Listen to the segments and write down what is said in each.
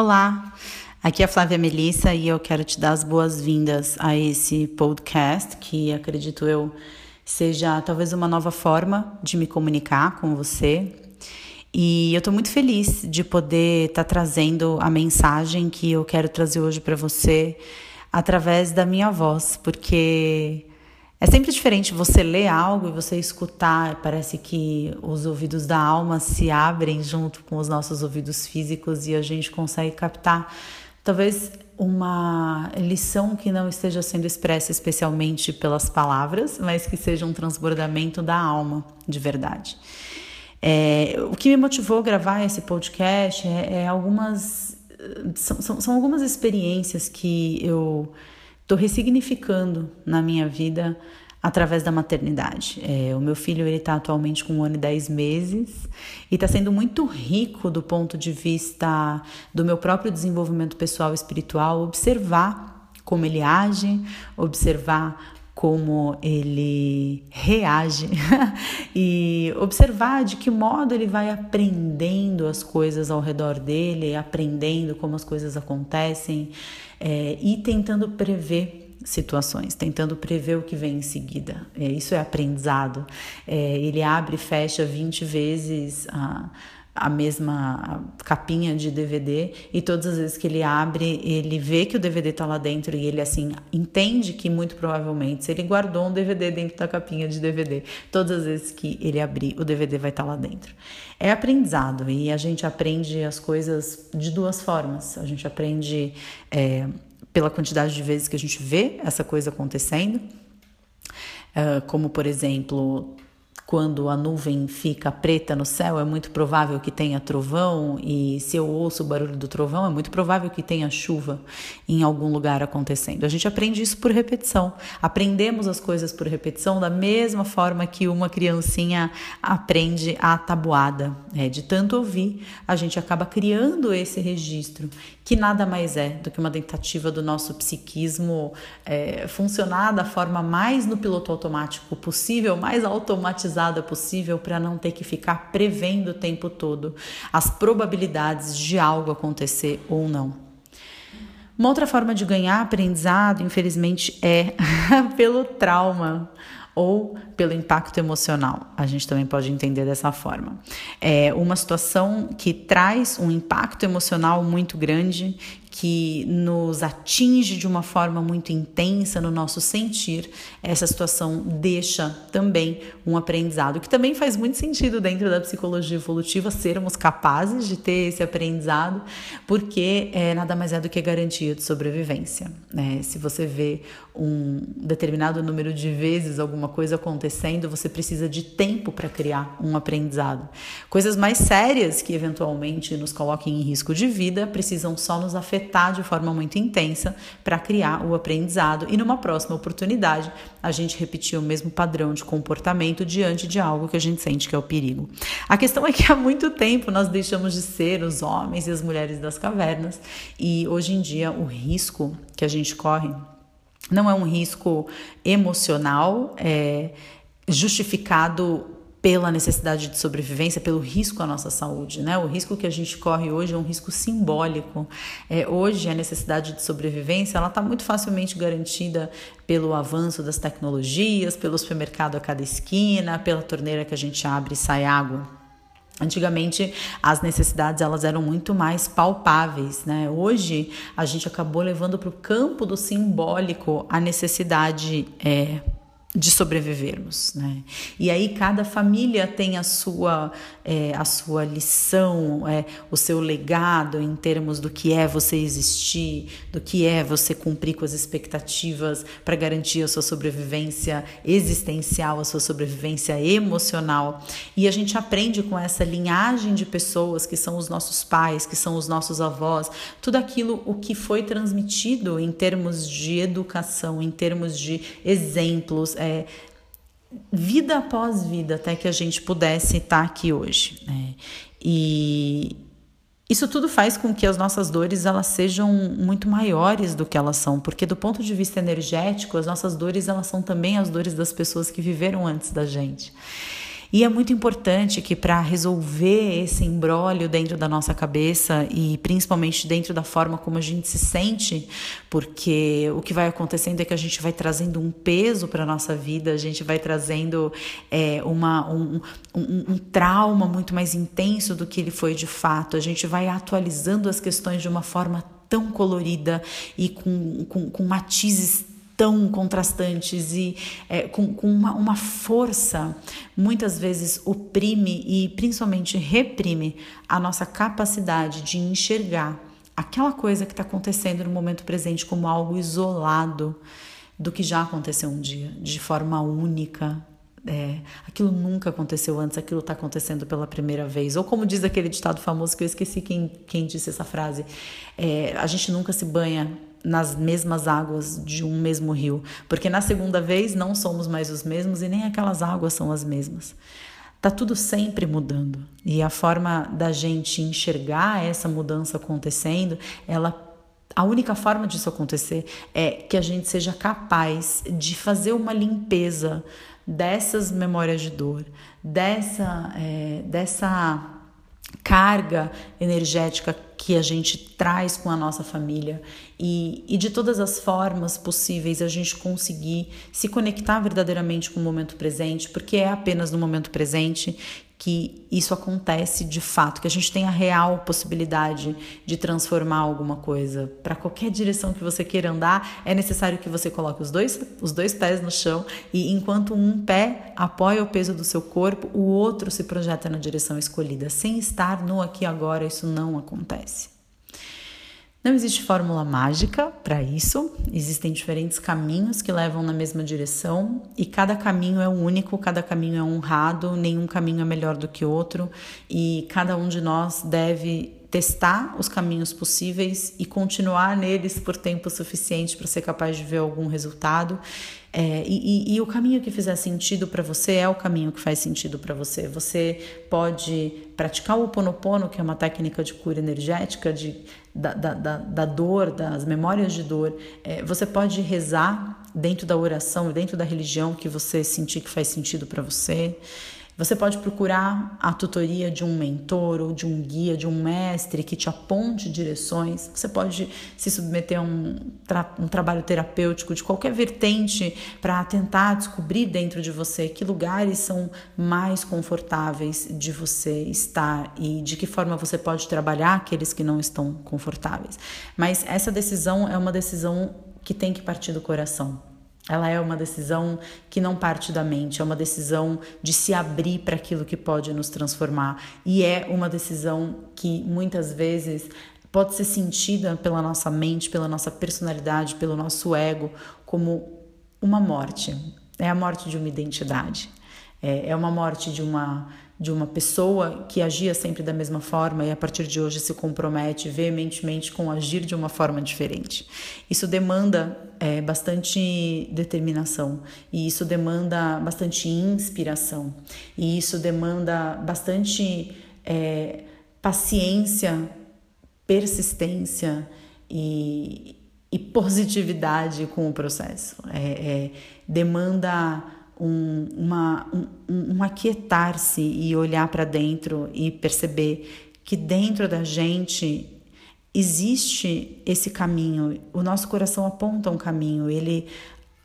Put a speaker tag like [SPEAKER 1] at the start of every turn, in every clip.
[SPEAKER 1] Olá, aqui é a Flávia Melissa e eu quero te dar as boas-vindas a esse podcast que acredito eu seja talvez uma nova forma de me comunicar com você. E eu estou muito feliz de poder estar tá trazendo a mensagem que eu quero trazer hoje para você através da minha voz, porque é sempre diferente você ler algo e você escutar, parece que os ouvidos da alma se abrem junto com os nossos ouvidos físicos e a gente consegue captar talvez uma lição que não esteja sendo expressa especialmente pelas palavras, mas que seja um transbordamento da alma de verdade. É, o que me motivou a gravar esse podcast é, é algumas são, são, são algumas experiências que eu estou ressignificando na minha vida através da maternidade. É, o meu filho ele está atualmente com um ano e dez meses e está sendo muito rico do ponto de vista do meu próprio desenvolvimento pessoal e espiritual, observar como ele age, observar como ele reage e observar de que modo ele vai aprendendo as coisas ao redor dele, aprendendo como as coisas acontecem é, e tentando prever situações, tentando prever o que vem em seguida. É, isso é aprendizado. É, ele abre e fecha 20 vezes a a mesma capinha de DVD e todas as vezes que ele abre, ele vê que o DVD está lá dentro e ele assim entende que muito provavelmente se ele guardou um DVD dentro da capinha de DVD, todas as vezes que ele abrir, o DVD vai estar tá lá dentro. É aprendizado e a gente aprende as coisas de duas formas. A gente aprende é, pela quantidade de vezes que a gente vê essa coisa acontecendo, é, como por exemplo quando a nuvem fica preta no céu, é muito provável que tenha trovão, e se eu ouço o barulho do trovão, é muito provável que tenha chuva em algum lugar acontecendo. A gente aprende isso por repetição. Aprendemos as coisas por repetição da mesma forma que uma criancinha aprende a tabuada. É, de tanto ouvir, a gente acaba criando esse registro, que nada mais é do que uma tentativa do nosso psiquismo é, funcionar da forma mais no piloto automático possível, mais automatizada possível para não ter que ficar prevendo o tempo todo as probabilidades de algo acontecer ou não. Uma outra forma de ganhar aprendizado, infelizmente, é pelo trauma ou pelo impacto emocional. A gente também pode entender dessa forma. É uma situação que traz um impacto emocional muito grande, que nos atinge de uma forma muito intensa no nosso sentir, essa situação deixa também um aprendizado, que também faz muito sentido dentro da psicologia evolutiva sermos capazes de ter esse aprendizado, porque é, nada mais é do que garantia de sobrevivência. Né? Se você vê um determinado número de vezes alguma coisa acontecendo, você precisa de tempo para criar um aprendizado. Coisas mais sérias que eventualmente nos coloquem em risco de vida precisam só nos afetar de forma muito intensa para criar o aprendizado e numa próxima oportunidade a gente repetir o mesmo padrão de comportamento diante de algo que a gente sente que é o perigo. A questão é que há muito tempo nós deixamos de ser os homens e as mulheres das cavernas e hoje em dia o risco que a gente corre não é um risco emocional, é justificado pela necessidade de sobrevivência, pelo risco à nossa saúde, né? O risco que a gente corre hoje é um risco simbólico. É, hoje a necessidade de sobrevivência ela está muito facilmente garantida pelo avanço das tecnologias, pelo supermercado a cada esquina, pela torneira que a gente abre e sai água. Antigamente as necessidades elas eram muito mais palpáveis, né? Hoje a gente acabou levando para o campo do simbólico a necessidade é, de sobrevivermos, né? E aí cada família tem a sua é, a sua lição, é, o seu legado em termos do que é você existir, do que é você cumprir com as expectativas para garantir a sua sobrevivência existencial, a sua sobrevivência emocional. E a gente aprende com essa linhagem de pessoas que são os nossos pais, que são os nossos avós, tudo aquilo o que foi transmitido em termos de educação, em termos de exemplos é, vida após vida até que a gente pudesse estar aqui hoje. Né? E isso tudo faz com que as nossas dores elas sejam muito maiores do que elas são, porque do ponto de vista energético, as nossas dores elas são também as dores das pessoas que viveram antes da gente. E é muito importante que para resolver esse embrólio dentro da nossa cabeça e principalmente dentro da forma como a gente se sente, porque o que vai acontecendo é que a gente vai trazendo um peso para a nossa vida, a gente vai trazendo é, uma, um, um, um trauma muito mais intenso do que ele foi de fato, a gente vai atualizando as questões de uma forma tão colorida e com, com, com matizes tão contrastantes e é, com, com uma, uma força, muitas vezes oprime e principalmente reprime a nossa capacidade de enxergar aquela coisa que está acontecendo no momento presente como algo isolado do que já aconteceu um dia, de forma única. É, aquilo nunca aconteceu antes, aquilo está acontecendo pela primeira vez. Ou como diz aquele ditado famoso que eu esqueci quem, quem disse essa frase: é, a gente nunca se banha nas mesmas águas de um mesmo rio, porque na segunda vez não somos mais os mesmos e nem aquelas águas são as mesmas. Tá tudo sempre mudando e a forma da gente enxergar essa mudança acontecendo, ela a única forma disso acontecer é que a gente seja capaz de fazer uma limpeza dessas memórias de dor, dessa, é, dessa carga energética que a gente traz com a nossa família. E, e de todas as formas possíveis a gente conseguir se conectar verdadeiramente com o momento presente, porque é apenas no momento presente que isso acontece de fato, que a gente tem a real possibilidade de transformar alguma coisa. Para qualquer direção que você queira andar, é necessário que você coloque os dois, os dois pés no chão e enquanto um pé apoia o peso do seu corpo, o outro se projeta na direção escolhida. Sem estar no aqui e agora, isso não acontece. Não existe fórmula mágica para isso, existem diferentes caminhos que levam na mesma direção e cada caminho é único, cada caminho é honrado, nenhum caminho é melhor do que outro. E cada um de nós deve testar os caminhos possíveis e continuar neles por tempo suficiente para ser capaz de ver algum resultado. É, e, e, e, o caminho que fizer sentido para você é o caminho que faz sentido para você. Você pode praticar o Oponopono, que é uma técnica de cura energética, de, da, da, da, da dor, das memórias de dor. É, você pode rezar dentro da oração, dentro da religião que você sentir que faz sentido para você. Você pode procurar a tutoria de um mentor ou de um guia, de um mestre que te aponte direções. Você pode se submeter a um, tra um trabalho terapêutico de qualquer vertente para tentar descobrir dentro de você que lugares são mais confortáveis de você estar e de que forma você pode trabalhar aqueles que não estão confortáveis. Mas essa decisão é uma decisão que tem que partir do coração. Ela é uma decisão que não parte da mente, é uma decisão de se abrir para aquilo que pode nos transformar. E é uma decisão que muitas vezes pode ser sentida pela nossa mente, pela nossa personalidade, pelo nosso ego, como uma morte. É a morte de uma identidade. É, é uma morte de uma de uma pessoa que agia sempre da mesma forma e a partir de hoje se compromete veementemente com agir de uma forma diferente. Isso demanda é, bastante determinação e isso demanda bastante inspiração e isso demanda bastante é, paciência, persistência e, e, positividade com o processo. É, é demanda um, uma, um, um aquietar-se e olhar para dentro e perceber que dentro da gente existe esse caminho. O nosso coração aponta um caminho, ele,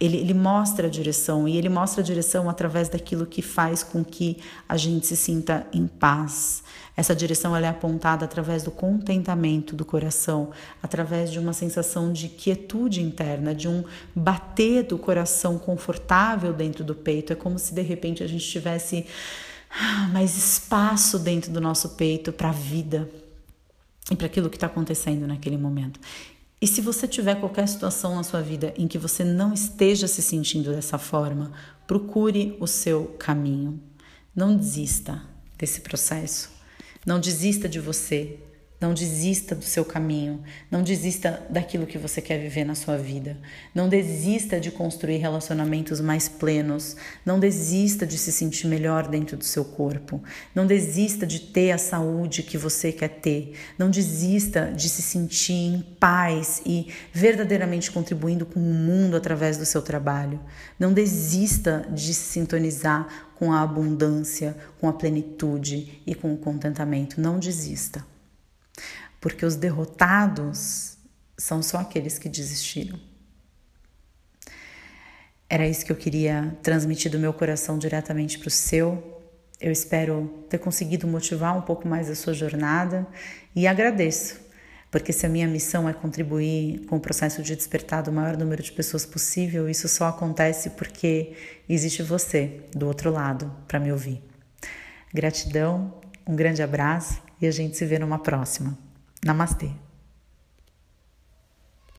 [SPEAKER 1] ele, ele mostra a direção e ele mostra a direção através daquilo que faz com que a gente se sinta em paz, essa direção ela é apontada através do contentamento do coração, através de uma sensação de quietude interna, de um bater do coração confortável dentro do peito. É como se de repente a gente tivesse ah, mais espaço dentro do nosso peito para a vida e para aquilo que está acontecendo naquele momento. E se você tiver qualquer situação na sua vida em que você não esteja se sentindo dessa forma, procure o seu caminho. Não desista desse processo. Não desista de você. Não desista do seu caminho. Não desista daquilo que você quer viver na sua vida. Não desista de construir relacionamentos mais plenos. Não desista de se sentir melhor dentro do seu corpo. Não desista de ter a saúde que você quer ter. Não desista de se sentir em paz e verdadeiramente contribuindo com o mundo através do seu trabalho. Não desista de se sintonizar com a abundância, com a plenitude e com o contentamento. Não desista. Porque os derrotados são só aqueles que desistiram. Era isso que eu queria transmitir do meu coração diretamente para o seu. Eu espero ter conseguido motivar um pouco mais a sua jornada e agradeço porque se a minha missão é contribuir com o processo de despertar do maior número de pessoas possível, isso só acontece porque existe você do outro lado para me ouvir. Gratidão, um grande abraço e a gente se vê numa próxima. Namastê!